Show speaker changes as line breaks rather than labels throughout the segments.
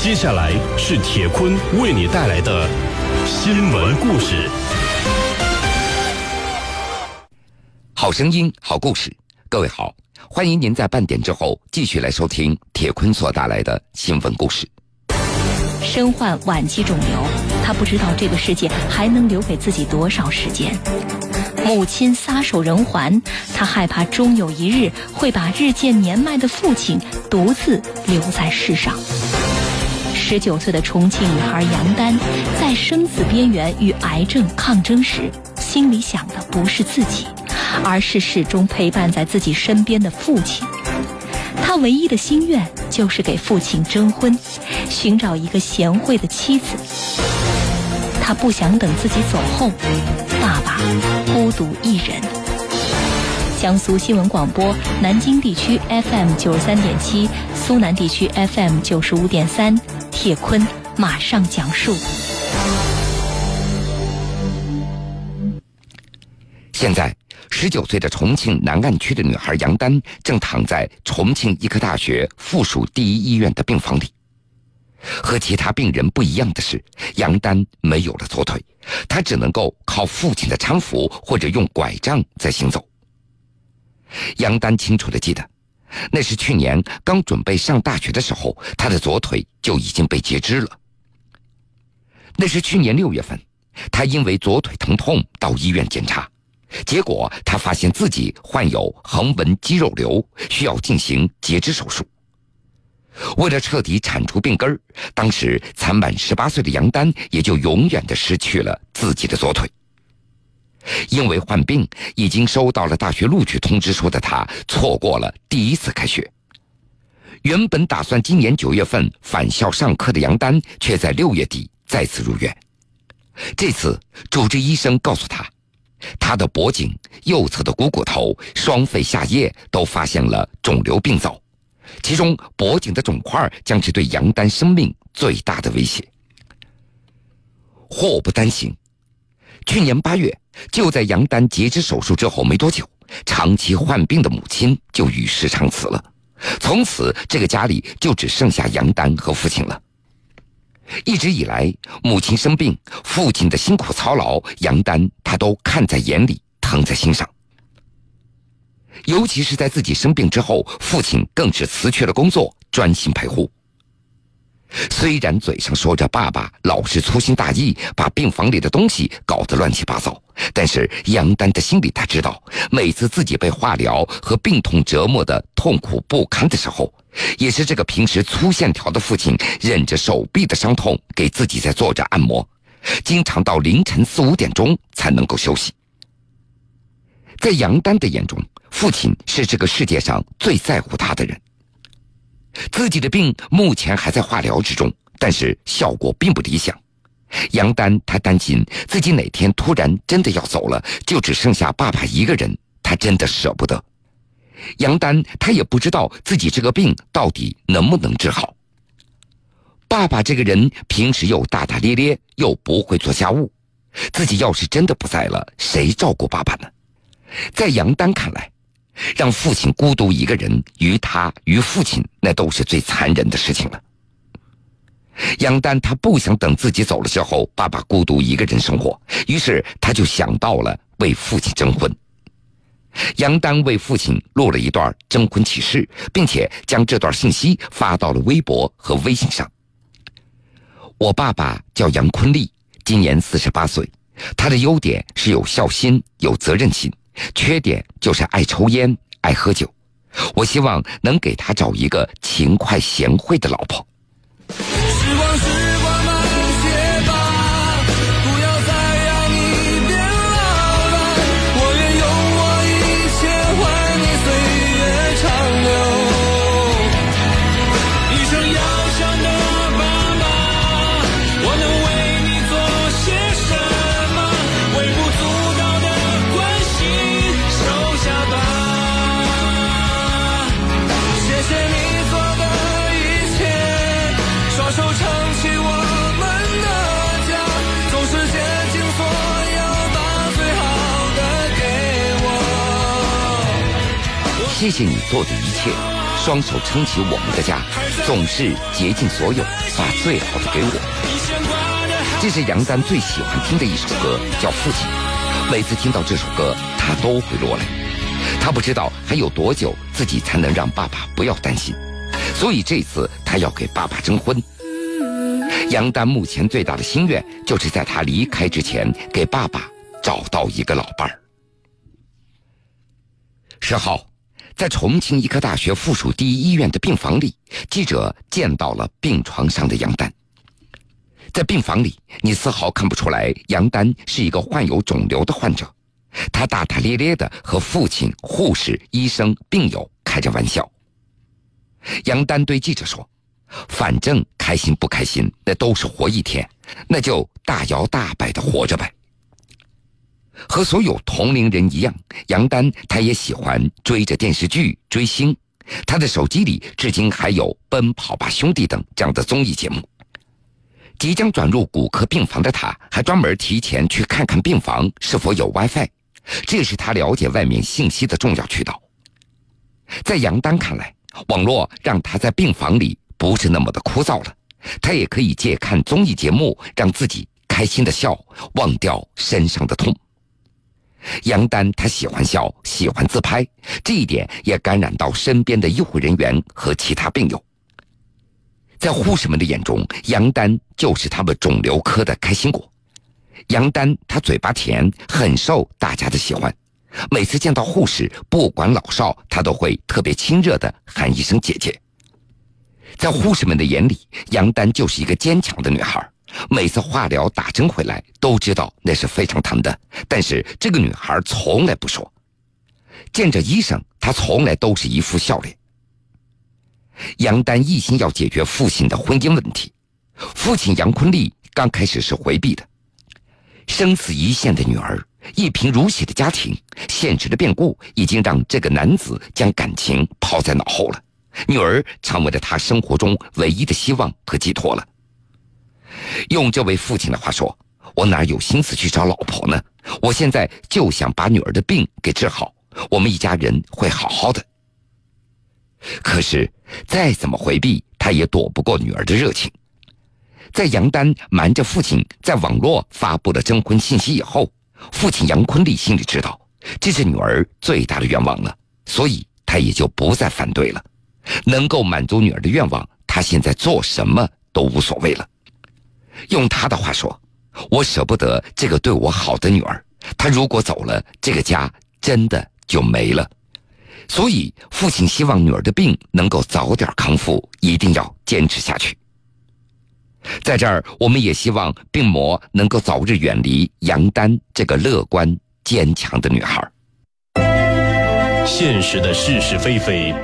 接下来是铁坤为你带来的新闻故事。
好声音，好故事，各位好，欢迎您在半点之后继续来收听铁坤所带来的新闻故事。
身患晚期肿瘤，他不知道这个世界还能留给自己多少时间。母亲撒手人寰，他害怕终有一日会把日渐年迈的父亲独自留在世上。十九岁的重庆女孩杨丹，在生死边缘与癌症抗争时，心里想的不是自己，而是始终陪伴在自己身边的父亲。她唯一的心愿就是给父亲征婚，寻找一个贤惠的妻子。她不想等自己走后，爸爸孤独一人。江苏新闻广播，南京地区 FM 九十三点七，苏南地区 FM 九十五点三。铁坤马上讲述。
现在，十九岁的重庆南岸区的女孩杨丹正躺在重庆医科大学附属第一医院的病房里。和其他病人不一样的是，杨丹没有了左腿，她只能够靠父亲的搀扶或者用拐杖在行走。杨丹清楚的记得，那是去年刚准备上大学的时候，他的左腿就已经被截肢了。那是去年六月份，他因为左腿疼痛到医院检查。结果，他发现自己患有横纹肌肉瘤，需要进行截肢手术。为了彻底铲除病根儿，当时才满十八岁的杨丹也就永远的失去了自己的左腿。因为患病，已经收到了大学录取通知书的他，错过了第一次开学。原本打算今年九月份返校上课的杨丹，却在六月底再次入院。这次，主治医生告诉他。他的脖颈、右侧的股骨头、双肺下叶都发现了肿瘤病灶，其中脖颈的肿块将是对杨丹生命最大的威胁。祸不单行，去年八月，就在杨丹截肢手术之后没多久，长期患病的母亲就与世长辞了，从此这个家里就只剩下杨丹和父亲了。一直以来，母亲生病，父亲的辛苦操劳，杨丹他都看在眼里，疼在心上。尤其是在自己生病之后，父亲更是辞去了工作，专心陪护。虽然嘴上说着爸爸老是粗心大意，把病房里的东西搞得乱七八糟，但是杨丹的心里他知道，每次自己被化疗和病痛折磨的痛苦不堪的时候，也是这个平时粗线条的父亲忍着手臂的伤痛给自己在做着按摩，经常到凌晨四五点钟才能够休息。在杨丹的眼中，父亲是这个世界上最在乎他的人。自己的病目前还在化疗之中，但是效果并不理想。杨丹他担心自己哪天突然真的要走了，就只剩下爸爸一个人，他真的舍不得。杨丹他也不知道自己这个病到底能不能治好。爸爸这个人平时又大大咧咧，又不会做家务，自己要是真的不在了，谁照顾爸爸呢？在杨丹看来。让父亲孤独一个人，于他于父亲，那都是最残忍的事情了。杨丹他不想等自己走了之后，爸爸孤独一个人生活，于是他就想到了为父亲征婚。杨丹为父亲录了一段征婚启事，并且将这段信息发到了微博和微信上。我爸爸叫杨坤利，今年四十八岁，他的优点是有孝心、有责任心。缺点就是爱抽烟、爱喝酒，我希望能给他找一个勤快贤惠的老婆。谢你做的一切，双手撑起我们的家，总是竭尽所有，把最好的给我。这是杨丹最喜欢听的一首歌，叫《父亲》。每次听到这首歌，他都会落泪。他不知道还有多久自己才能让爸爸不要担心，所以这次他要给爸爸征婚。杨丹目前最大的心愿，就是在他离开之前，给爸爸找到一个老伴儿。十号，在重庆医科大学附属第一医院的病房里，记者见到了病床上的杨丹。在病房里，你丝毫看不出来杨丹是一个患有肿瘤的患者。他大大咧咧的和父亲、护士、医生、病友开着玩笑。杨丹对记者说：“反正开心不开心，那都是活一天，那就大摇大摆的活着呗。”和所有同龄人一样，杨丹他也喜欢追着电视剧追星。他的手机里至今还有《奔跑吧兄弟》等这样的综艺节目。即将转入骨科病房的他，还专门提前去看看病房是否有 WiFi，这是他了解外面信息的重要渠道。在杨丹看来，网络让他在病房里不是那么的枯燥了，他也可以借看综艺节目让自己开心的笑，忘掉身上的痛。杨丹他喜欢笑，喜欢自拍，这一点也感染到身边的医护人员和其他病友。在护士们的眼中，杨丹就是他们肿瘤科的开心果。杨丹他嘴巴甜，很受大家的喜欢。每次见到护士，不管老少，他都会特别亲热的喊一声姐姐。在护士们的眼里，杨丹就是一个坚强的女孩。每次化疗打针回来，都知道那是非常疼的，但是这个女孩从来不说。见着医生，她从来都是一副笑脸。杨丹一心要解决父亲的婚姻问题，父亲杨坤利刚开始是回避的。生死一线的女儿，一贫如洗的家庭，现实的变故已经让这个男子将感情抛在脑后了。女儿成为了他生活中唯一的希望和寄托了。用这位父亲的话说：“我哪有心思去找老婆呢？我现在就想把女儿的病给治好，我们一家人会好好的。”可是再怎么回避，他也躲不过女儿的热情。在杨丹瞒着父亲在网络发布了征婚信息以后，父亲杨坤利心里知道这是女儿最大的愿望了，所以他也就不再反对了。能够满足女儿的愿望，他现在做什么都无所谓了。用他的话说：“我舍不得这个对我好的女儿，她如果走了，这个家真的就没了。”所以，父亲希望女儿的病能够早点康复，一定要坚持下去。在这儿，我们也希望病魔能够早日远离杨丹这个乐观坚强的女孩。
现实的是是非非，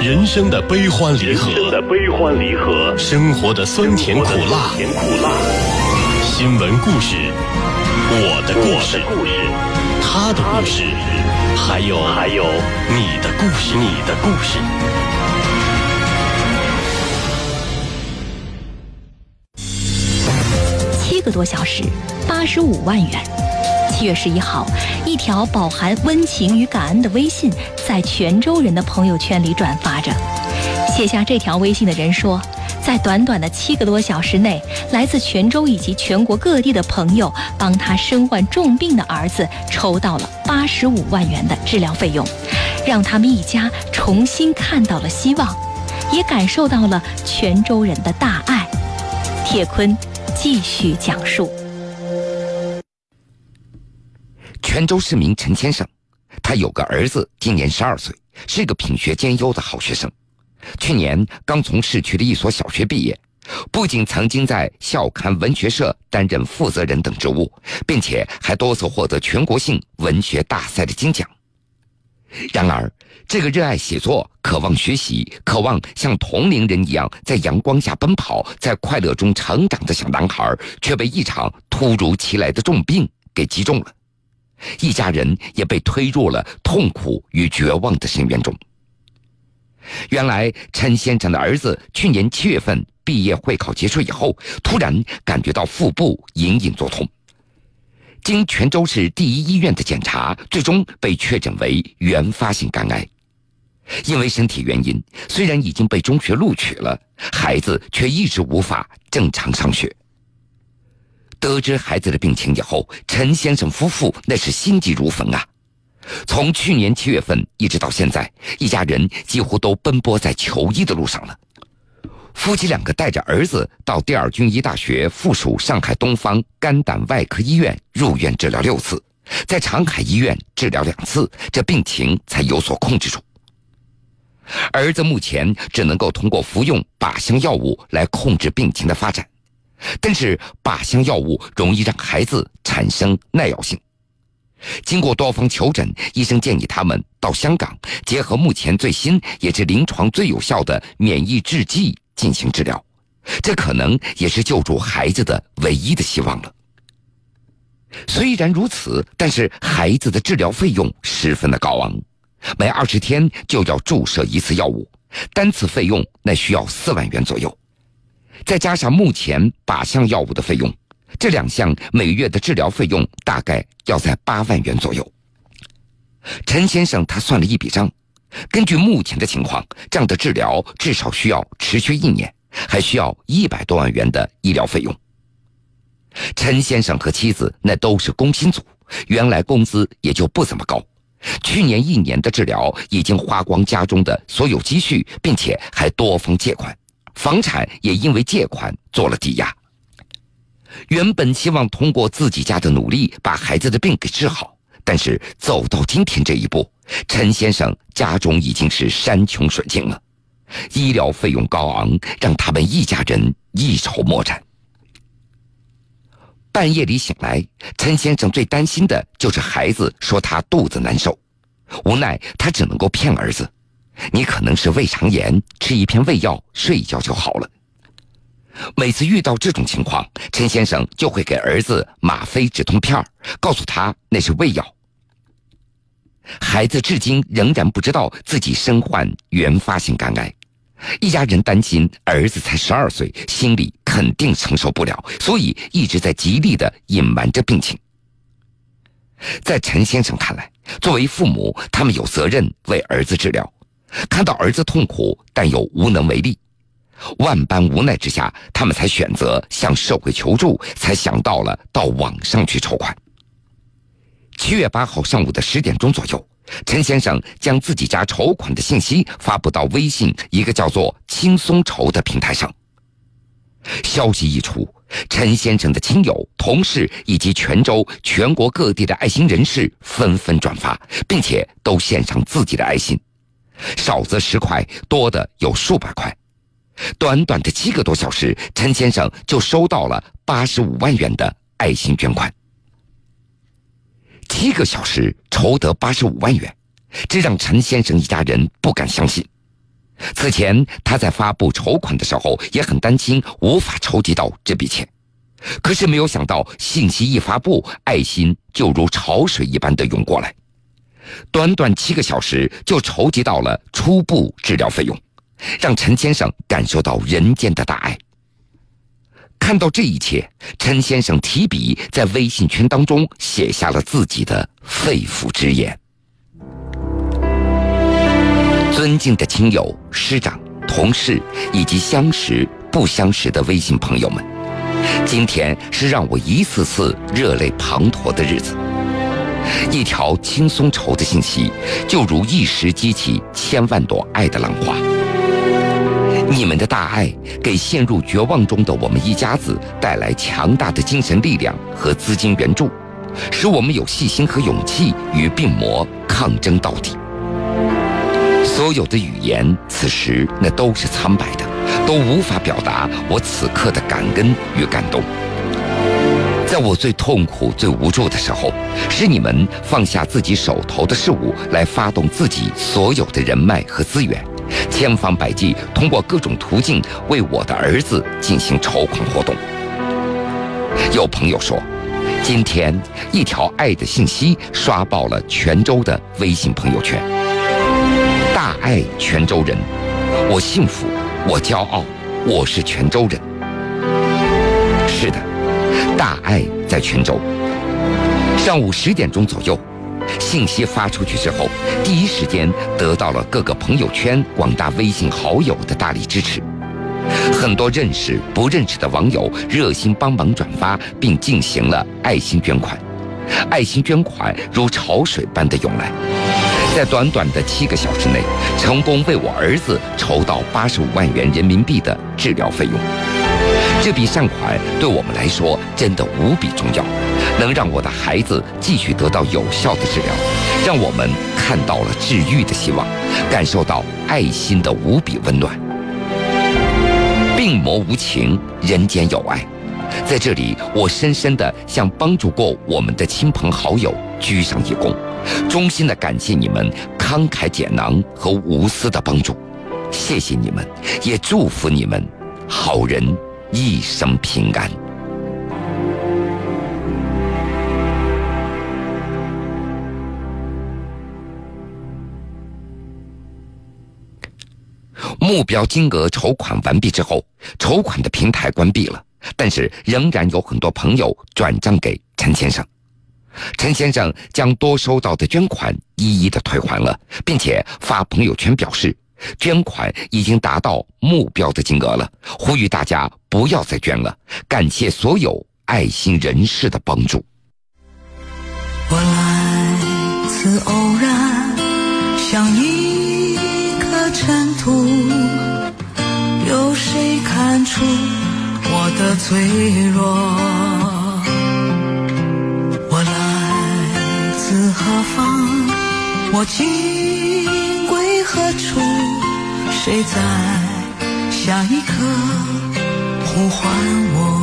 人生的悲欢离合，的悲欢离合，生活的酸甜苦辣，甜苦辣。新闻故事，我的故事，他的故事。还有还有，你的故事，你的故事。
七个多小时，八十五万元。七月十一号，一条饱含温情与感恩的微信在泉州人的朋友圈里转发着。写下这条微信的人说。在短短的七个多小时内，来自泉州以及全国各地的朋友帮他身患重病的儿子筹到了八十五万元的治疗费用，让他们一家重新看到了希望，也感受到了泉州人的大爱。铁坤继续讲述：
泉州市民陈先生，他有个儿子，今年十二岁，是个品学兼优的好学生。去年刚从市区的一所小学毕业，不仅曾经在校刊文学社担任负责人等职务，并且还多次获得全国性文学大赛的金奖。然而，这个热爱写作、渴望学习、渴望像同龄人一样在阳光下奔跑、在快乐中成长的小男孩，却被一场突如其来的重病给击中了，一家人也被推入了痛苦与绝望的深渊中。原来陈先生的儿子去年七月份毕业会考结束以后，突然感觉到腹部隐隐作痛，经泉州市第一医院的检查，最终被确诊为原发性肝癌。因为身体原因，虽然已经被中学录取了，孩子却一直无法正常上学。得知孩子的病情以后，陈先生夫妇那是心急如焚啊！从去年七月份一直到现在，一家人几乎都奔波在求医的路上了。夫妻两个带着儿子到第二军医大学附属上海东方肝胆外科医院入院治疗六次，在长海医院治疗两次，这病情才有所控制住。儿子目前只能够通过服用靶向药物来控制病情的发展，但是靶向药物容易让孩子产生耐药性。经过多方求诊，医生建议他们到香港，结合目前最新也是临床最有效的免疫制剂进行治疗，这可能也是救助孩子的唯一的希望了。虽然如此，但是孩子的治疗费用十分的高昂。每二十天就要注射一次药物，单次费用那需要四万元左右，再加上目前靶向药物的费用，这两项每月的治疗费用大概要在八万元左右。陈先生他算了一笔账，根据目前的情况，这样的治疗至少需要持续一年，还需要一百多万元的医疗费用。陈先生和妻子那都是工薪族，原来工资也就不怎么高。去年一年的治疗已经花光家中的所有积蓄，并且还多方借款，房产也因为借款做了抵押。原本希望通过自己家的努力把孩子的病给治好，但是走到今天这一步，陈先生家中已经是山穷水尽了，医疗费用高昂，让他们一家人一筹莫展。半夜里醒来，陈先生最担心的就是孩子说他肚子难受，无奈他只能够骗儿子：“你可能是胃肠炎，吃一片胃药，睡一觉就好了。”每次遇到这种情况，陈先生就会给儿子吗啡止痛片告诉他那是胃药。孩子至今仍然不知道自己身患原发性肝癌。一家人担心儿子才十二岁，心里肯定承受不了，所以一直在极力的隐瞒着病情。在陈先生看来，作为父母，他们有责任为儿子治疗。看到儿子痛苦，但又无能为力，万般无奈之下，他们才选择向社会求助，才想到了到网上去筹款。七月八号上午的十点钟左右。陈先生将自己家筹款的信息发布到微信一个叫做“轻松筹”的平台上。消息一出，陈先生的亲友、同事以及泉州、全国各地的爱心人士纷纷转发，并且都献上自己的爱心，少则十块，多的有数百块。短短的七个多小时，陈先生就收到了八十五万元的爱心捐款。七个小时筹得八十五万元，这让陈先生一家人不敢相信。此前他在发布筹款的时候也很担心无法筹集到这笔钱，可是没有想到信息一发布，爱心就如潮水一般的涌过来，短短七个小时就筹集到了初步治疗费用，让陈先生感受到人间的大爱。看到这一切，陈先生提笔在微信圈当中写下了自己的肺腑之言：“尊敬的亲友、师长、同事以及相识不相识的微信朋友们，今天是让我一次次热泪滂沱的日子。一条轻松筹的信息，就如一时激起千万朵爱的浪花。”你们的大爱给陷入绝望中的我们一家子带来强大的精神力量和资金援助，使我们有信心和勇气与病魔抗争到底。所有的语言此时那都是苍白的，都无法表达我此刻的感恩与感动。在我最痛苦、最无助的时候，是你们放下自己手头的事物，来发动自己所有的人脉和资源。千方百计，通过各种途径为我的儿子进行筹款活动。有朋友说，今天一条爱的信息刷爆了泉州的微信朋友圈。大爱泉州人，我幸福，我骄傲，我是泉州人。是的，大爱在泉州。上午十点钟左右。信息发出去之后，第一时间得到了各个朋友圈、广大微信好友的大力支持。很多认识不认识的网友热心帮忙转发，并进行了爱心捐款。爱心捐款如潮水般的涌来，在短短的七个小时内，成功为我儿子筹到八十五万元人民币的治疗费用。这笔善款对我们来说真的无比重要，能让我的孩子继续得到有效的治疗，让我们看到了治愈的希望，感受到爱心的无比温暖。病魔无情，人间有爱。在这里，我深深地向帮助过我们的亲朋好友鞠上一躬，衷心地感谢你们慷慨解囊和无私的帮助，谢谢你们，也祝福你们，好人一生平安。目标金额筹款完毕之后，筹款的平台关闭了。但是仍然有很多朋友转账给陈先生，陈先生将多收到的捐款一一的退还了，并且发朋友圈表示，捐款已经达到目标的金额了，呼吁大家不要再捐了，感谢所有爱心人士的帮助。
我来自偶然，像一颗尘土，有谁看出？我的脆弱，我来自何方？我今？谁在下一刻呼唤我？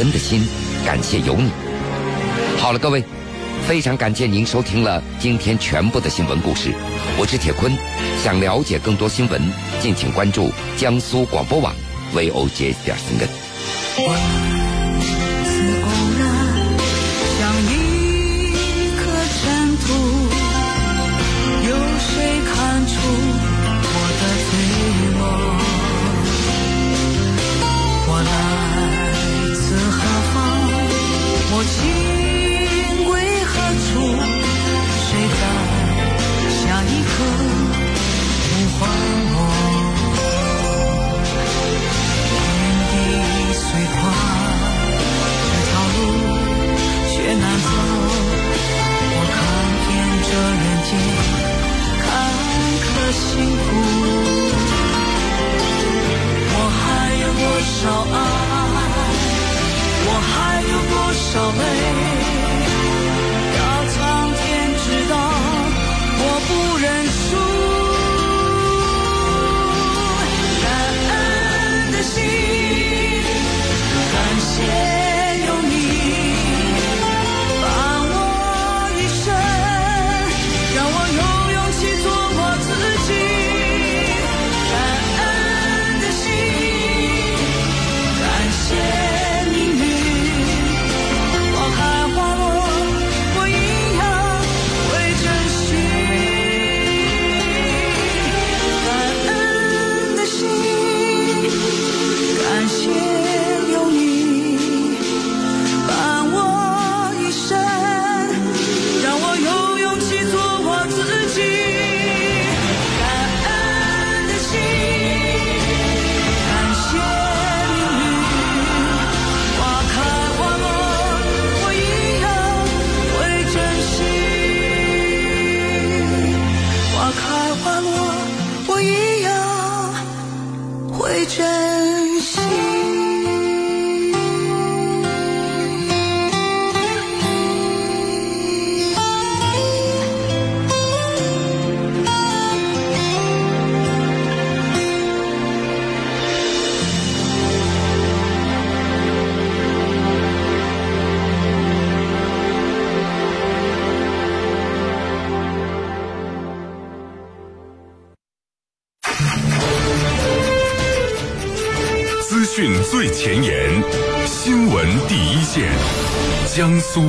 人
的心，感谢有你。好了，各位，非常感谢您收听了今天全部的新闻故事。我是铁坤，想了解更多新闻，敬请关注江苏广播网 VOJ 点新闻。
天地虽宽。
会珍惜。
江苏。